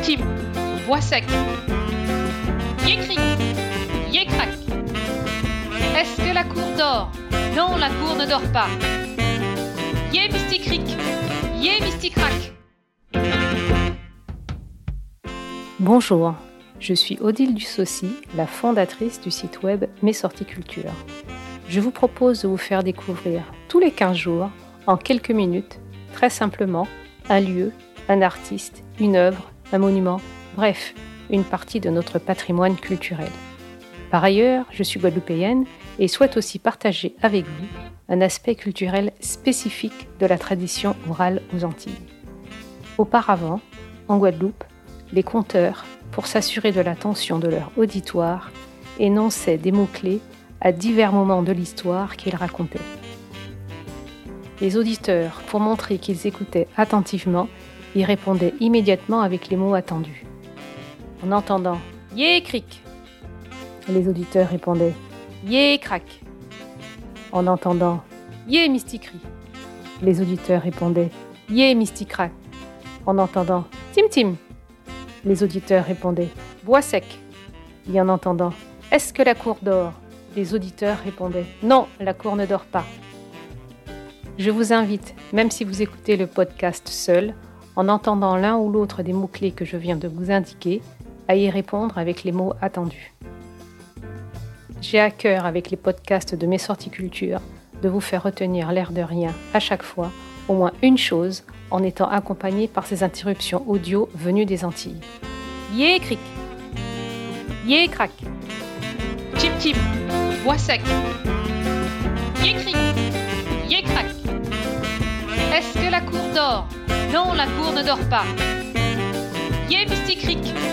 Tim bois sec. Yé cric, yé crac. Est-ce que la cour dort? Non, la cour ne dort pas. Yé mystic cric, yé mystic crac. Bonjour, je suis Odile Dussaucy, la fondatrice du site web Mes Sorties Culture. Je vous propose de vous faire découvrir tous les 15 jours, en quelques minutes, très simplement, un lieu, un artiste, une œuvre, un monument, bref, une partie de notre patrimoine culturel. Par ailleurs, je suis guadeloupéenne et souhaite aussi partager avec vous un aspect culturel spécifique de la tradition orale aux Antilles. Auparavant, en Guadeloupe, les conteurs, pour s'assurer de l'attention de leur auditoire, énonçaient des mots-clés à divers moments de l'histoire qu'ils racontaient. Les auditeurs, pour montrer qu'ils écoutaient attentivement, y répondaient immédiatement avec les mots attendus. En entendant Yé cric! les auditeurs répondaient Yé crac! En entendant Yé mysticri les auditeurs répondaient Yé mysticrac En entendant Tim Tim! les auditeurs répondaient Bois sec! Et en entendant Est-ce que la cour dort? les auditeurs répondaient Non, la cour ne dort pas. Je vous invite, même si vous écoutez le podcast seul, en entendant l'un ou l'autre des mots-clés que je viens de vous indiquer, à y répondre avec les mots attendus. J'ai à cœur, avec les podcasts de mes sorties culture, de vous faire retenir l'air de rien à chaque fois, au moins une chose, en étant accompagné par ces interruptions audio venues des Antilles. Yé cric Yé crac Tim Tim, bois sec. Yé cric, yé crac. Est-ce que la cour dort? Non, la cour ne dort pas. Yé mystic crac.